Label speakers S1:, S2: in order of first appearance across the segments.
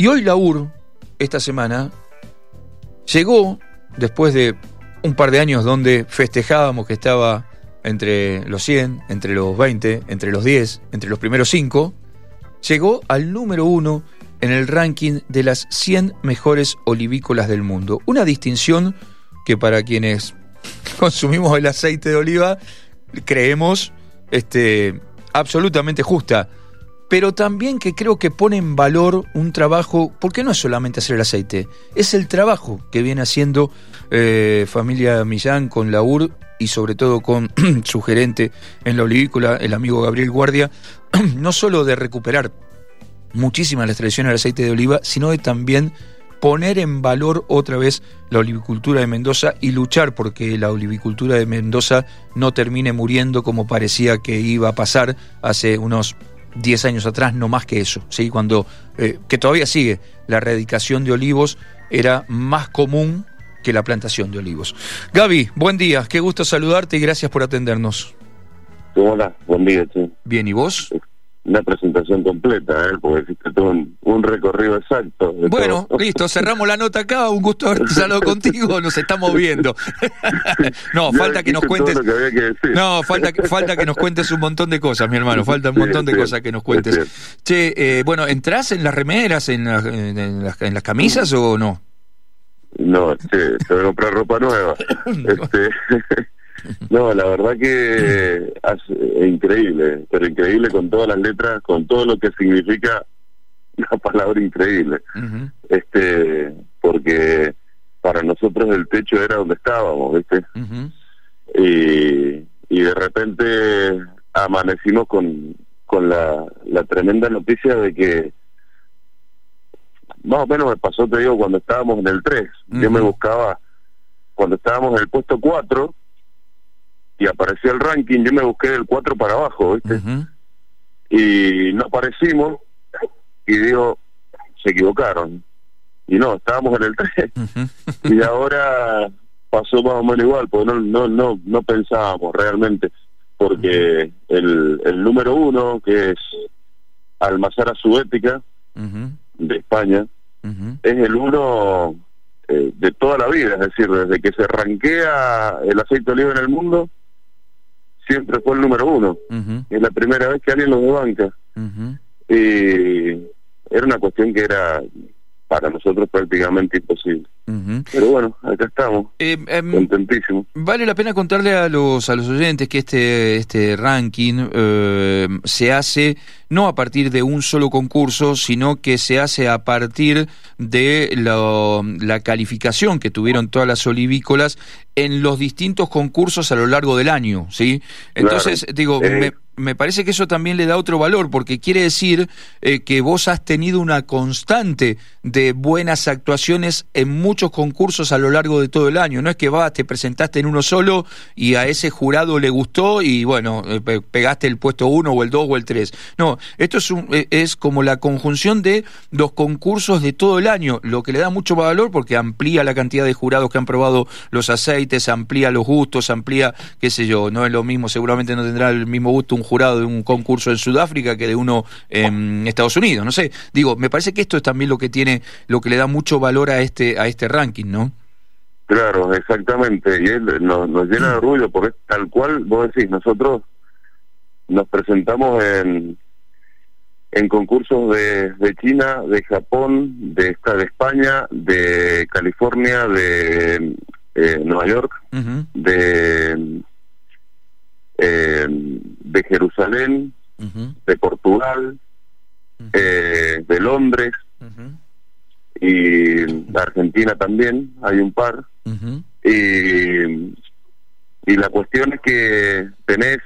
S1: Y hoy la UR, esta semana, llegó después de un par de años donde festejábamos que estaba entre los 100, entre los 20, entre los 10, entre los primeros 5, llegó al número uno en el ranking de las 100 mejores olivícolas del mundo. Una distinción que para quienes consumimos el aceite de oliva creemos este, absolutamente justa pero también que creo que pone en valor un trabajo, porque no es solamente hacer el aceite, es el trabajo que viene haciendo eh, familia Millán con la UR y sobre todo con su gerente en la olivícola, el amigo Gabriel Guardia, no solo de recuperar muchísimas las tradiciones del aceite de oliva, sino de también poner en valor otra vez la olivicultura de Mendoza y luchar porque la olivicultura de Mendoza no termine muriendo como parecía que iba a pasar hace unos 10 años atrás, no más que eso, ¿sí? cuando, eh, que todavía sigue, la erradicación de olivos era más común que la plantación de olivos. Gaby, buen día, qué gusto saludarte y gracias por atendernos.
S2: Hola, buen día.
S1: Bien, ¿y vos?
S2: Una presentación completa, ¿eh? porque hiciste todo un, recorrido exacto.
S1: Bueno, listo, cerramos la nota acá, un gusto haber saludado contigo, nos estamos viendo. no, falta que nos cuentes... no, falta, falta que nos cuentes un montón de cosas, mi hermano, falta un montón de cosas que nos cuentes. Che, eh, bueno, ¿entrás en las remeras, en, en, las, en las camisas o no?
S2: No, che, te voy a comprar ropa nueva. este... No, la verdad que es increíble, pero increíble con todas las letras, con todo lo que significa la palabra increíble. Este, porque para nosotros el techo era donde estábamos, ¿viste? y, y de repente amanecimos con, con la, la tremenda noticia de que más o menos me pasó, te digo, cuando estábamos en el 3. Yo me buscaba, cuando estábamos en el puesto 4, y apareció el ranking, yo me busqué del 4 para abajo, ¿viste? Y no aparecimos y digo, se equivocaron. Y no, estábamos en el 3. y ahora pasó más o menos igual, porque no, no, no, no pensábamos realmente, porque el, el número uno, que es Almazara Subética, de España, es el uno eh, de toda la vida, es decir, desde que se ranquea el aceite de oliva en el mundo, siempre fue el número uno. Es la primera vez que alguien lo banca. Y era una cuestión que era para nosotros prácticamente imposible. Pero bueno, acá estamos, eh, em, contentísimos.
S1: Vale la pena contarle a los a los oyentes que este este ranking eh, se hace no a partir de un solo concurso, sino que se hace a partir de la calificación que tuvieron todas las olivícolas en los distintos concursos a lo largo del año, ¿sí? Entonces, digo, eh, me me parece que eso también le da otro valor, porque quiere decir eh, que vos has tenido una constante de buenas actuaciones en muchos concursos a lo largo de todo el año. No es que vas, te presentaste en uno solo y a ese jurado le gustó y bueno, eh, pegaste el puesto uno o el dos o el tres. No, esto es, un, eh, es como la conjunción de los concursos de todo el año, lo que le da mucho valor porque amplía la cantidad de jurados que han probado los aceites, amplía los gustos, amplía, qué sé yo, no es lo mismo, seguramente no tendrá el mismo gusto un jurado de un concurso en Sudáfrica que de uno en Estados Unidos. No sé, digo, me parece que esto es también lo que tiene, lo que le da mucho valor a este, a este ranking, ¿no?
S2: Claro, exactamente, y él nos, llena de orgullo porque tal cual vos decís, nosotros nos presentamos en, en concursos de, de China, de Japón, de, de España, de California, de eh, Nueva York, de eh, de Jerusalén, de Portugal, eh, de Londres y de Argentina también, hay un par. y, y la cuestión es que tenés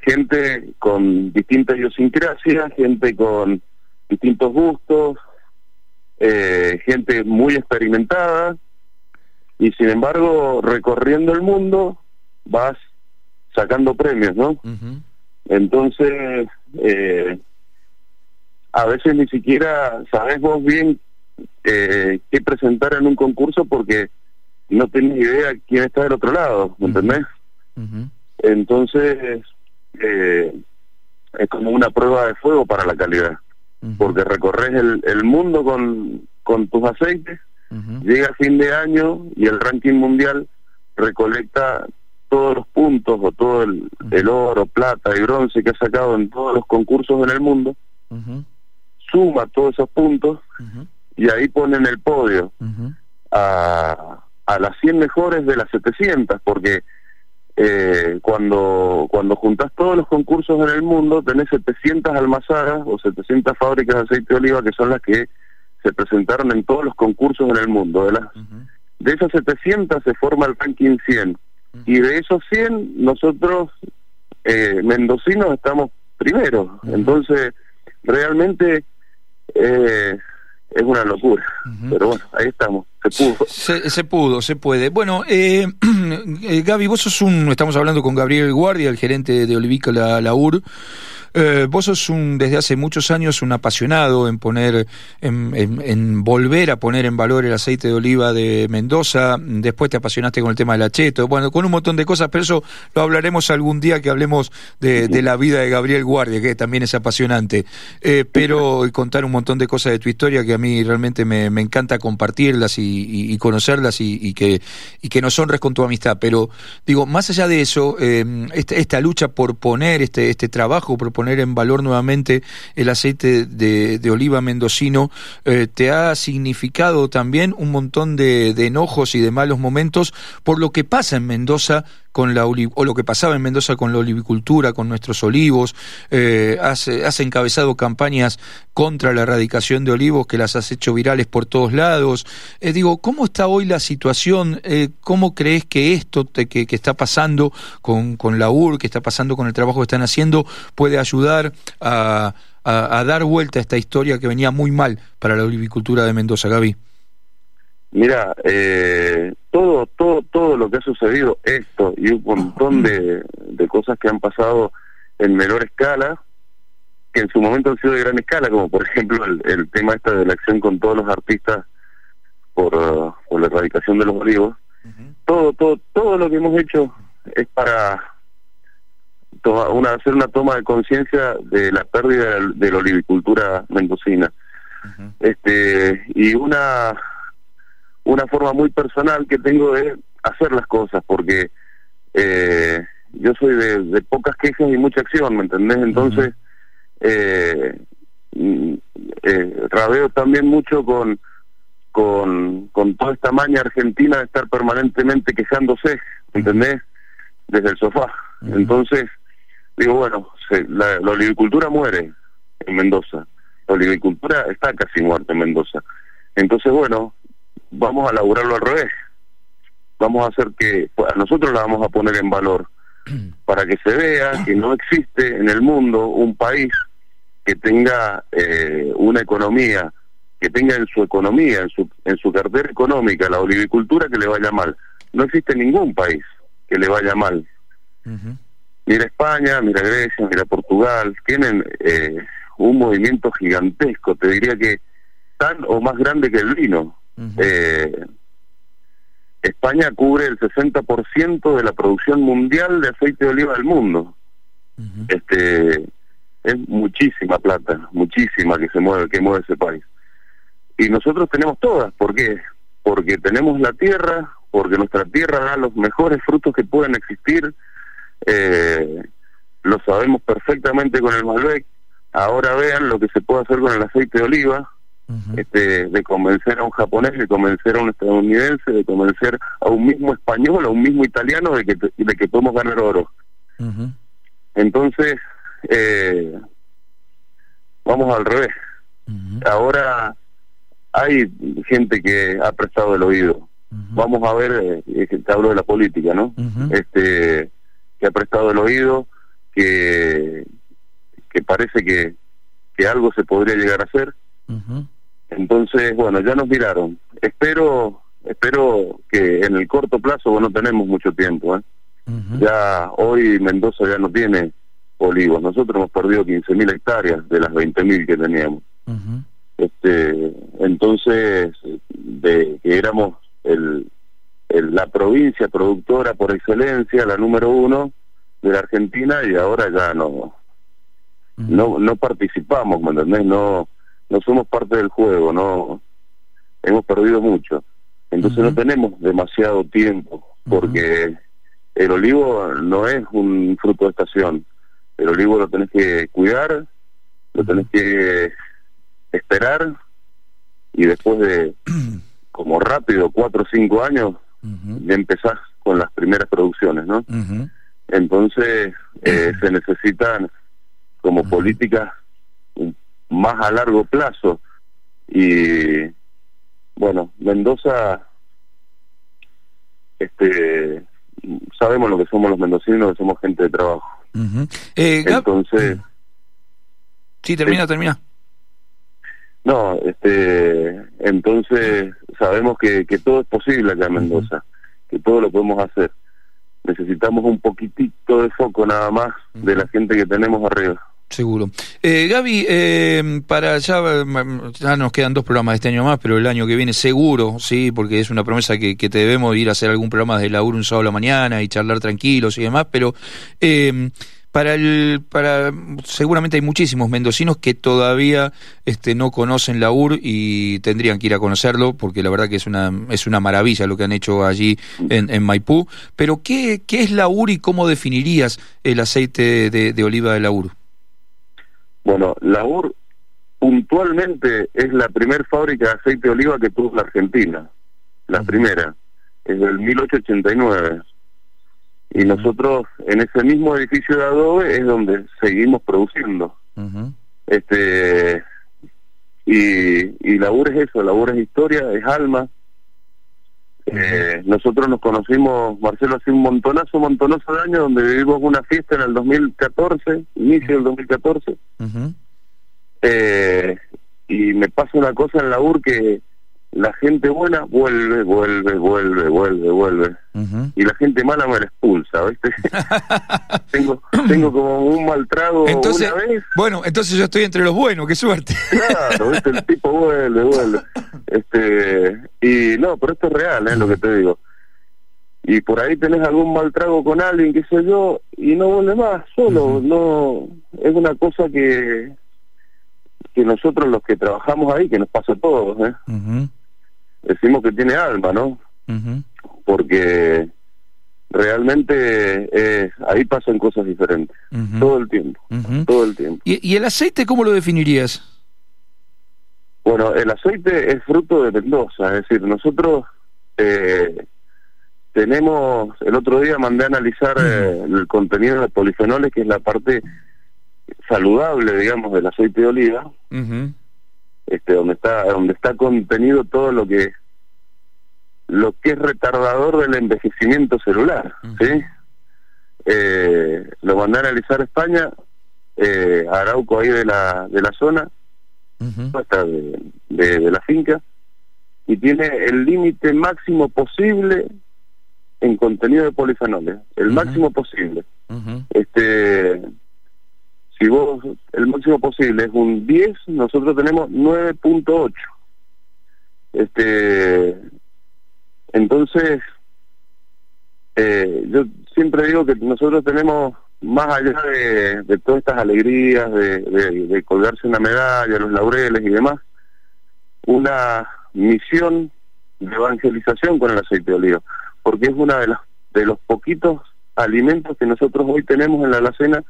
S2: gente con distintas idiosincrasias, gente con distintos gustos, eh, gente muy experimentada, y sin embargo, recorriendo el mundo, vas sacando premios, ¿no? Entonces, eh, a veces ni siquiera sabes vos bien eh, qué presentar en un concurso porque no tenés idea quién está del otro lado, ¿me entendés? Entonces, eh, es como una prueba de fuego para la calidad. porque recorres el, el mundo con, con tus aceites, llega fin de año y el ranking mundial recolecta todos los puntos o todo el, oro, plata y bronce que ha sacado en todos los concursos en el mundo, suma todos esos puntos y ahí ponen el podio a, a las 100 mejores de las 700, porque eh, cuando cuando juntas todos los concursos en el mundo, tenés 700 almazaras o 700 fábricas de aceite de oliva que son las que se presentaron en todos los concursos en el mundo. De, las, de esas 700 se forma el ranking 100 y de esos 100 nosotros eh, mendocinos estamos primero. Entonces, realmente eh, es una locura. Pero bueno, ahí estamos. Se pudo.
S1: Se, pudo, se puede. Bueno, eh, eh, Gaby, vos sos un. Estamos hablando con Gabriel Guardia, el gerente de Olivica La, la UR. Eh, vos sos un, desde hace muchos años un apasionado en poner, en, volver a poner en valor el aceite de oliva de Mendoza. Después te apasionaste con el tema del acheto, bueno, con un montón de cosas, pero eso lo hablaremos algún día que hablemos de, la vida de Gabriel Guardia, que también es apasionante. Eh, pero contar un montón de cosas de tu historia que a mí realmente me, encanta compartirlas y, conocerlas y, que, y que nos honres con tu amistad. Pero digo, más allá de eso, eh, esta, esta, lucha por poner este, este trabajo, por poner en valor nuevamente el aceite de, oliva mendocino, eh, te ha significado también un montón de, enojos y de malos momentos por lo que pasa en Mendoza con la o lo que pasaba en Mendoza con la olivicultura, con nuestros olivos, eh, has, encabezado campañas contra la erradicación de olivos que las has hecho virales por todos lados. Eh, digo, ¿cómo está hoy la situación? Eh, ¿Cómo crees que esto que, que, está pasando con, con la UR, que está pasando con el trabajo que están haciendo, puede ayudar a, a, a dar vuelta a esta historia que venía muy mal para la olivicultura de Mendoza, Gaby?
S2: Mira, eh, todo, todo, todo lo que ha sucedido, esto y un montón de, de cosas que han pasado en menor escala, que en su momento han sido de gran escala, como por ejemplo el, tema esta de la acción con todos los artistas por, uh, por la erradicación de los olivos, todo, todo, todo lo que hemos hecho es para una, hacer una toma de conciencia de la pérdida de, la olivicultura mendocina. Este, y una una forma muy personal que tengo de hacer las cosas, porque eh, yo soy de, pocas quejas y mucha acción, ¿me entendés? Entonces, eh, mm, eh, rabeo también mucho con, con, con toda esta maña argentina de estar permanentemente quejándose, ¿me entendés? Desde el sofá. Entonces, digo, bueno, la, la olivicultura muere en Mendoza. La olivicultura está casi muerta en Mendoza. Entonces, bueno, vamos a laburarlo al revés. Vamos a hacer que, pues, a nosotros la vamos a poner en valor para que se vea que no existe en el mundo un país que tenga eh, una economía, que tenga en su economía, en su, en su cartera económica, la olivicultura que le vaya mal. No existe ningún país que le vaya mal. Mira España, mira Grecia, mira Portugal, tienen eh, un movimiento gigantesco, te diría que tan o más grande que el vino eh, España cubre el 60% de la producción mundial de aceite de oliva del mundo. Este es muchísima plata, muchísima que se mueve, que mueve ese país. Y nosotros tenemos todas, ¿por qué? Porque tenemos la tierra, porque nuestra tierra da los mejores frutos que pueden existir. Eh, lo sabemos perfectamente con el Malbec. Ahora vean lo que se puede hacer con el aceite de oliva este, de convencer a un japonés, de convencer a un estadounidense, de convencer a un mismo español, a un mismo italiano de que, de que podemos ganar oro. Entonces, eh, vamos al revés. Ahora hay gente que ha prestado el oído. Vamos a ver, eh, te hablo de la política, ¿no? Este que ha prestado el oído, que que parece que que algo se podría llegar a hacer. Entonces, bueno, ya nos miraron. Espero espero que en el corto plazo, bueno, tenemos mucho tiempo. ¿eh? Ya hoy Mendoza ya no tiene olivos. Nosotros hemos perdido 15.000 hectáreas de las 20.000 que teníamos. este Entonces, de que éramos el, la provincia productora por excelencia, la número uno de la Argentina, y ahora ya no no no participamos, ¿me entendés? No, no somos parte del juego, no hemos perdido mucho. Entonces no tenemos demasiado tiempo, porque el olivo no es un fruto de estación. El olivo lo tenés que cuidar, lo tenés que esperar y después de como rápido, cuatro o cinco años, ya empezás con las primeras producciones, ¿no? Entonces eh, se necesitan como políticas más a largo plazo y bueno, Mendoza este sabemos lo que somos los mendocinos, que somos gente de trabajo.
S1: Eh, Entonces... Sí, termina, termina.
S2: No, este, entonces sabemos que, que todo es posible acá en Mendoza, que todo lo podemos hacer. Necesitamos un poquitito de foco nada más de la gente que tenemos arriba.
S1: Seguro. Eh, Gaby, eh, para ya, ya nos quedan dos programas de este año más, pero el año que viene seguro, sí, porque es una promesa que, te debemos ir a hacer algún programa de laburo un sábado a la mañana y charlar tranquilos y demás, pero eh, para el, para seguramente hay muchísimos mendocinos que todavía este, no conocen la UR y tendrían que ir a conocerlo, porque la verdad que es una, es una maravilla lo que han hecho allí en, en Maipú. Pero ¿qué, ¿qué es la UR y cómo definirías el aceite de, de oliva de la UR?
S2: Bueno, la UR puntualmente es la primera fábrica de aceite de oliva que tuvo la Argentina, la primera, es del 1889. Y nosotros en ese mismo edificio de adobe es donde seguimos produciendo. Este y, y la UR es eso, la UR es historia, es alma. Eh, nosotros nos conocimos, Marcelo, hace un montonazo, montonazo de años, donde vivimos una fiesta en el 2014, inicio del 2014. eh, y me pasa una cosa en la UR que la gente buena vuelve, vuelve, vuelve, vuelve, vuelve. Y la gente mala me la expulsa, ¿viste? tengo, tengo como un mal trago
S1: entonces, una vez. Bueno, entonces yo estoy entre los buenos, qué suerte.
S2: claro, ¿viste? El tipo vuelve, vuelve. Este, y no, pero esto es real, es ¿eh? lo que te digo. Y por ahí tenés algún mal trago con alguien, qué sé yo, y no vuelve más, solo, no, es una cosa que que nosotros los que trabajamos ahí, que nos pasa a todos, ¿eh? Decimos que tiene alma, ¿no? Porque realmente eh, ahí pasan cosas diferentes, todo el tiempo, todo el tiempo.
S1: ¿Y, el aceite cómo lo definirías?
S2: Bueno, el aceite es fruto de Mendoza, es decir, nosotros eh, tenemos, el otro día mandé a analizar eh, el contenido de polifenoles, que es la parte saludable, digamos, del aceite de oliva, este, donde está donde está contenido todo lo que lo que es retardador del envejecimiento celular sí eh, lo mandé a analizar España eh, Arauco ahí de la de la zona de, de, la finca y tiene el límite máximo posible en contenido de polifenoles el máximo posible. Este si vos el máximo posible es un 10, nosotros tenemos 9.8. Este, entonces, eh, yo siempre digo que nosotros tenemos, más allá de, todas estas alegrías, de, colgarse una medalla, los laureles y demás, una misión de evangelización con el aceite de oliva, porque es una de las de los poquitos alimentos que nosotros hoy tenemos en la alacena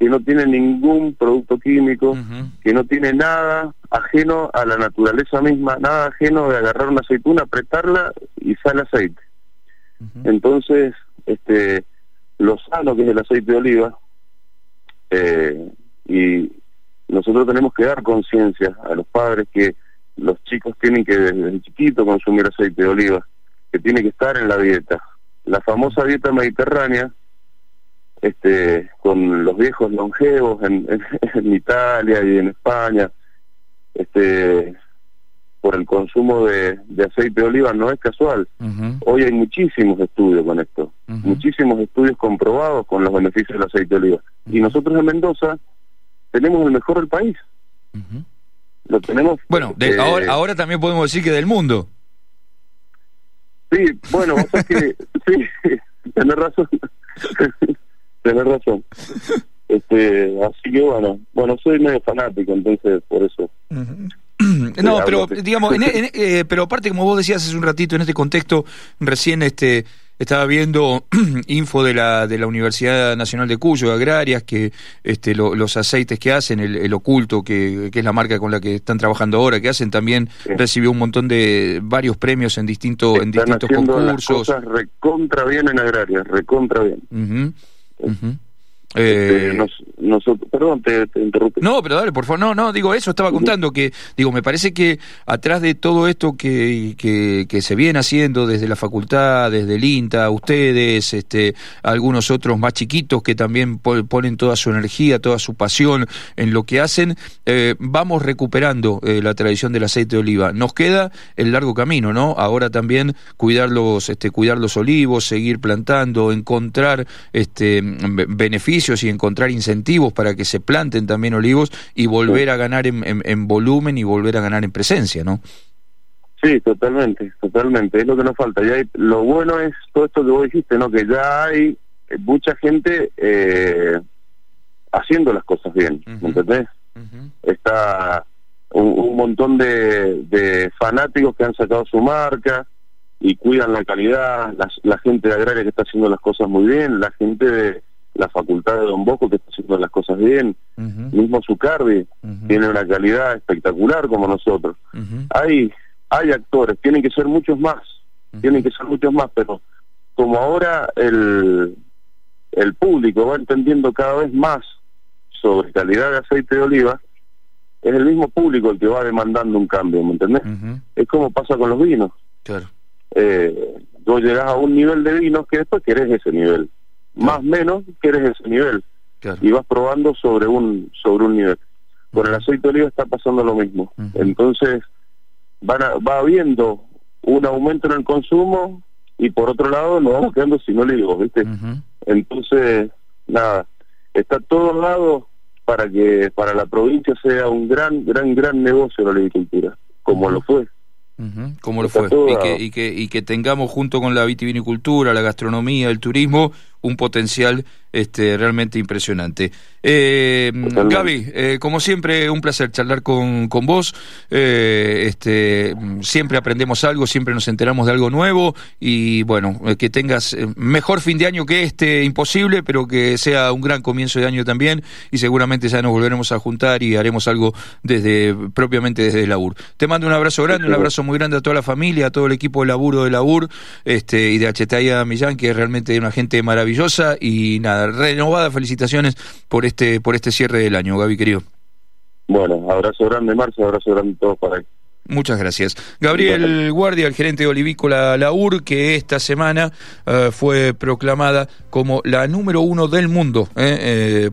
S2: que no tiene ningún producto químico, que no tiene nada ajeno a la naturaleza misma, nada ajeno de agarrar una aceituna, apretarla y sale aceite. Entonces, este, lo sano que es el aceite de oliva, eh, y nosotros tenemos que dar conciencia a los padres que los chicos tienen que desde chiquito consumir aceite de oliva, que tiene que estar en la dieta. La famosa dieta mediterránea, este, con los viejos longevos en, en, Italia y en España, este, por el consumo de, aceite de oliva no es casual. Hoy hay muchísimos estudios con esto, muchísimos estudios comprobados con los beneficios del aceite de oliva. Y nosotros en Mendoza tenemos el mejor del país. Lo tenemos.
S1: Bueno, de, eh, ahora, ahora también podemos decir que del mundo.
S2: Sí, bueno, que, sí, tenés razón. Tienes razón. Este, así que bueno, bueno, soy medio fanático, entonces por eso.
S1: No, pero digamos, eh, pero aparte como vos decías hace un ratito en este contexto, recién este estaba viendo info de la de la Universidad Nacional de Cuyo, Agrarias, que este los aceites que hacen, el, oculto, que, es la marca con la que están trabajando ahora, que hacen también recibió un montón de varios premios en distintos en distintos concursos.
S2: Las cosas recontra bien en Agrarias, recontra bien. Este, eh, nosotros, perdón, te, interrumpo.
S1: No, pero dale, por favor. No, no, digo eso, estaba contando que, digo, me parece que atrás de todo esto que, que, se viene haciendo desde la facultad, desde el INTA, ustedes, este, algunos otros más chiquitos que también ponen toda su energía, toda su pasión en lo que hacen, eh, vamos recuperando eh, la tradición del aceite de oliva. Nos queda el largo camino, ¿no? Ahora también cuidar los, este, cuidar los olivos, seguir plantando, encontrar este beneficios y encontrar incentivos para que se planten también olivos y volver a ganar en, volumen y volver a ganar en presencia, ¿no?
S2: Sí, totalmente, totalmente. Es lo que nos falta. Ya lo bueno es todo esto que vos dijiste, ¿no? Que ya hay mucha gente eh, haciendo las cosas bien, ¿me entendés? Está un, montón de, de, fanáticos que han sacado su marca y cuidan la calidad, la, la gente de agraria que está haciendo las cosas muy bien, la gente de, la facultad de Don Bosco que está haciendo las cosas bien, mismo Zucardi tiene una calidad espectacular como nosotros. Hay hay actores, tienen que ser muchos más, tienen que ser muchos más, pero como ahora el el público va entendiendo cada vez más sobre calidad de aceite de oliva, es el mismo público el que va demandando un cambio, ¿me entendés? Es como pasa con los vinos.
S1: Claro.
S2: Eh, vos llegás a un nivel de vinos que después querés ese nivel más menos que eres ese nivel. Y vas probando sobre un sobre un nivel. Con el aceite de oliva está pasando lo mismo. Entonces van va habiendo un aumento en el consumo y por otro lado nos vamos quedando sin olivos viste entonces nada está todo lado para que para la provincia sea un gran gran gran negocio la agricultura como lo fue.
S1: Como lo fue. y que, y que y que tengamos junto con la vitivinicultura la gastronomía el turismo un potencial este, realmente impresionante. Eh, Gaby, eh, como siempre, un placer charlar con, con vos. Eh, este, siempre aprendemos algo, siempre nos enteramos de algo nuevo y bueno, que tengas mejor fin de año que este, imposible, pero que sea un gran comienzo de año también y seguramente ya nos volveremos a juntar y haremos algo desde propiamente desde el labur. Te mando un abrazo grande, un abrazo muy grande a toda la familia, a todo el equipo de laburo de labur este, y de Achetaya Millán, que es realmente una gente maravillosa y nada, renovadas felicitaciones por este por este cierre del año, Gaby querido.
S2: Bueno, abrazo grande Marcio, abrazo grande a todos para ahí.
S1: Muchas gracias. Gabriel Guardia, el gerente de Olivícola Laur, que esta semana eh, fue proclamada como la número uno del mundo eh, eh,